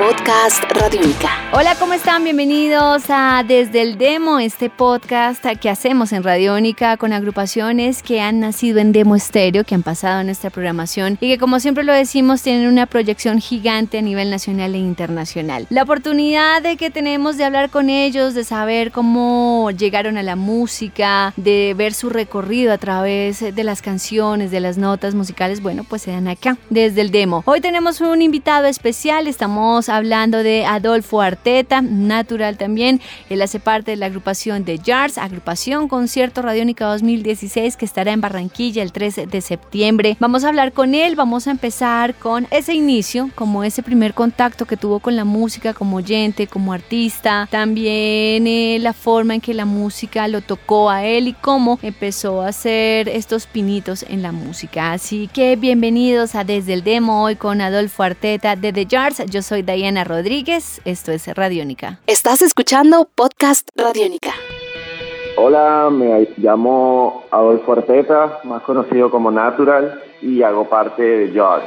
Podcast Radiónica. Hola, ¿cómo están? Bienvenidos a Desde el Demo, este podcast que hacemos en Radiónica con agrupaciones que han nacido en Demo Estéreo, que han pasado en nuestra programación y que como siempre lo decimos tienen una proyección gigante a nivel nacional e internacional. La oportunidad de que tenemos de hablar con ellos, de saber cómo llegaron a la música, de ver su recorrido a través de las canciones, de las notas musicales, bueno, pues se dan acá, desde el Demo. Hoy tenemos un invitado especial, estamos hablando de Adolfo Arteta, natural también. Él hace parte de la agrupación de Jars, agrupación Concierto Radiónica 2016 que estará en Barranquilla el 13 de septiembre. Vamos a hablar con él, vamos a empezar con ese inicio, como ese primer contacto que tuvo con la música como oyente, como artista, también eh, la forma en que la música lo tocó a él y cómo empezó a hacer estos pinitos en la música. Así que bienvenidos a Desde el Demo hoy con Adolfo Arteta de The Jars. Yo soy Diana Rodríguez, esto es Radiónica. Estás escuchando Podcast Radiónica. Hola, me llamo Adolfo Arteta, más conocido como Natural, y hago parte de Jars.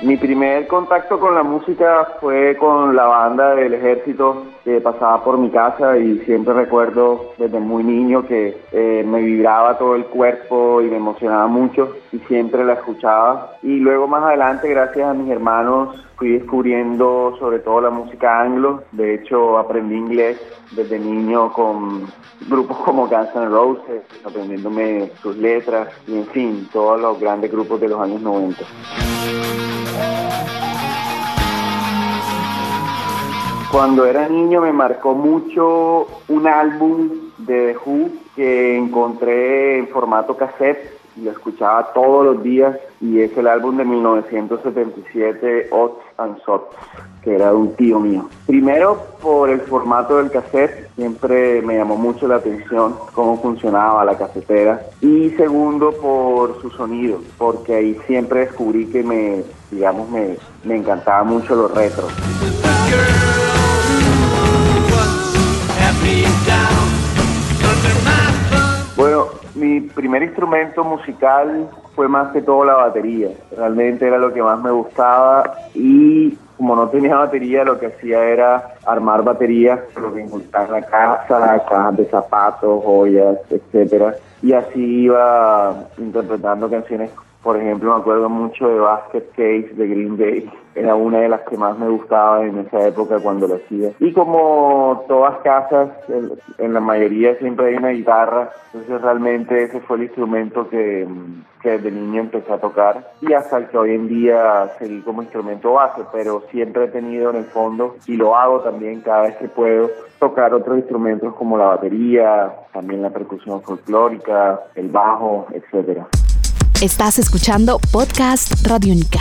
Mi primer contacto con la música fue con la banda del ejército que pasaba por mi casa y siempre recuerdo desde muy niño que eh, me vibraba todo el cuerpo y me emocionaba mucho y siempre la escuchaba. Y luego más adelante, gracias a mis hermanos, fui descubriendo sobre todo la música anglo. De hecho, aprendí inglés desde niño con grupos como Guns N' Roses, aprendiéndome sus letras y en fin, todos los grandes grupos de los años 90. Cuando era niño me marcó mucho un álbum de The Who que encontré en formato cassette lo escuchaba todos los días y es el álbum de 1977 Odds and Sots que era de un tío mío. Primero por el formato del cassette, siempre me llamó mucho la atención cómo funcionaba la casetera y segundo por su sonido, porque ahí siempre descubrí que me, digamos, me, me encantaba mucho los retros. Primer instrumento musical fue más que todo la batería. Realmente era lo que más me gustaba y como no tenía batería, lo que hacía era armar baterías, lo que en la casa, cajas de zapatos, joyas, etcétera. Y así iba interpretando canciones por ejemplo, me acuerdo mucho de Basket Case de Green Day. Era una de las que más me gustaba en esa época cuando lo hacía. Y como todas casas, en, la mayoría siempre hay una guitarra. Entonces realmente ese fue el instrumento que, que desde niño empecé a tocar. Y hasta el que hoy en día seguí como instrumento base. Pero siempre he tenido en el fondo, y lo hago también cada vez que puedo, tocar otros instrumentos como la batería, también la percusión folclórica, el bajo, etcétera. Estás escuchando Podcast Radiónica.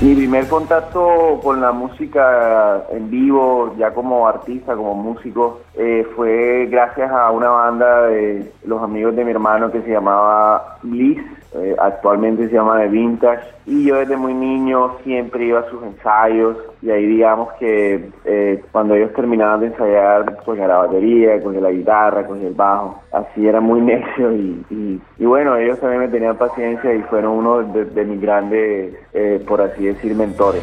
Mi primer contacto con la música en vivo, ya como artista, como músico, eh, fue gracias a una banda de los amigos de mi hermano que se llamaba Bliss, eh, actualmente se llama The Vintage, y yo desde muy niño siempre iba a sus ensayos, y ahí digamos que eh, cuando ellos terminaban de ensayar, cogía la batería, cogía la guitarra, cogía el bajo, así era muy necio, y, y, bueno, ellos también me tenían paciencia y fueron uno de, mis grandes, por así decir, mentores.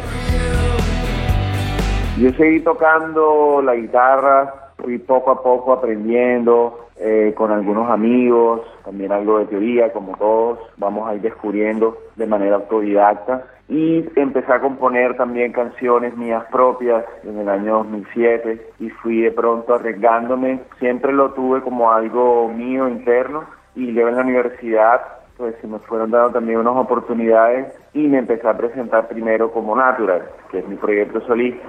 Yo seguí tocando la guitarra, fui poco a poco aprendiendo, eh, con algunos amigos, también algo de teoría, como todos, vamos a ir descubriendo de manera autodidacta. Y empecé a componer también canciones mías propias en el año 2007 y fui de pronto arriesgándome. Siempre lo tuve como algo mío interno y luego en la universidad pues se me fueron dando también unas oportunidades y me empecé a presentar primero como Natural, que es mi proyecto solista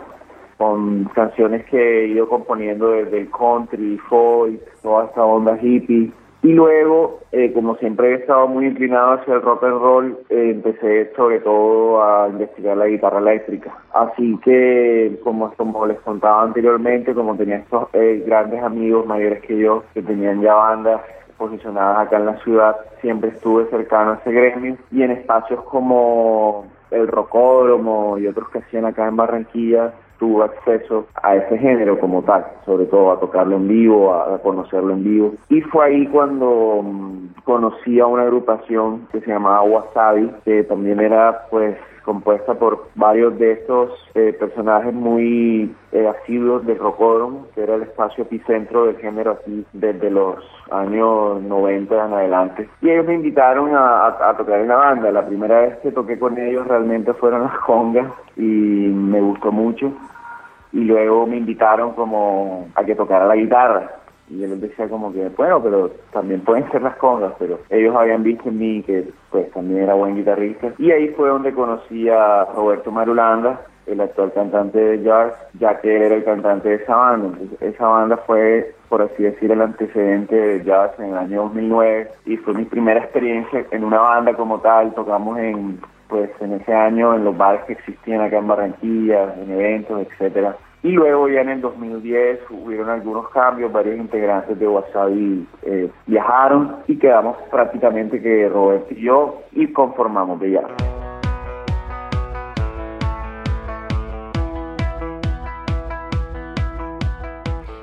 con canciones que he ido componiendo desde el country, folk, toda esta onda hippie. Y luego, eh, como siempre he estado muy inclinado hacia el rock and roll, eh, empecé sobre todo a investigar la guitarra eléctrica. Así que, como, les contaba anteriormente, como tenía estos eh, grandes amigos mayores que yo, que tenían ya bandas posicionadas acá en la ciudad, siempre estuve cercano a ese gremio y en espacios como el rocódromo y otros que hacían acá en Barranquilla tuvo acceso a ese género como tal, sobre todo a tocarlo en vivo, a, conocerlo en vivo. Y fue ahí cuando mm, conocí a una agrupación que se llamaba Wasabi, que también era pues compuesta por varios de estos eh, personajes muy eh, asiduos de Rocódromo, que era el espacio epicentro del género aquí desde los años 90 en adelante. Y ellos me invitaron a, tocar en la banda. La primera vez que toqué con ellos realmente fueron las congas y me gustó mucho. Y luego me invitaron como a que tocara la guitarra y él les decía como que, bueno, pero también pueden ser las congas, pero ellos habían visto en mí que pues también era buen guitarrista. Y ahí fue donde conocí a Roberto Marulanda, el actual cantante de jazz, ya que él era el cantante de esa banda. Entonces, esa banda fue, por así decir, el antecedente de jazz en el año 2009 y fue mi primera experiencia en una banda como tal. Tocamos en, pues, en ese año en los bares que existían acá en Barranquilla, en eventos, etcétera. Y luego ya en el 2010 hubieron algunos cambios, varios integrantes de Wasabi eh, viajaron y quedamos prácticamente que Roberto y yo y conformamos de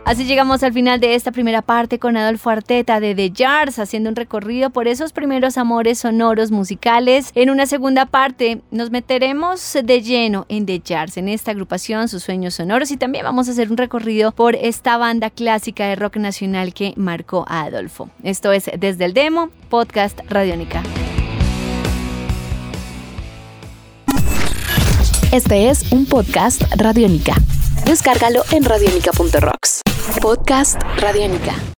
Así llegamos al final de esta primera parte con Adolfo Arteta de The Jars, haciendo un recorrido por esos primeros amores sonoros musicales. En una segunda parte nos meteremos de lleno en The Jars, en esta agrupación, sus sueños sonoros, y también vamos a hacer un recorrido por esta banda clásica de rock nacional que marcó a Adolfo. Esto es Desde el Demo, podcast Radiónica. Este es un podcast Radiónica. Descárgalo en radionica.rocks. Podcast Radiónica.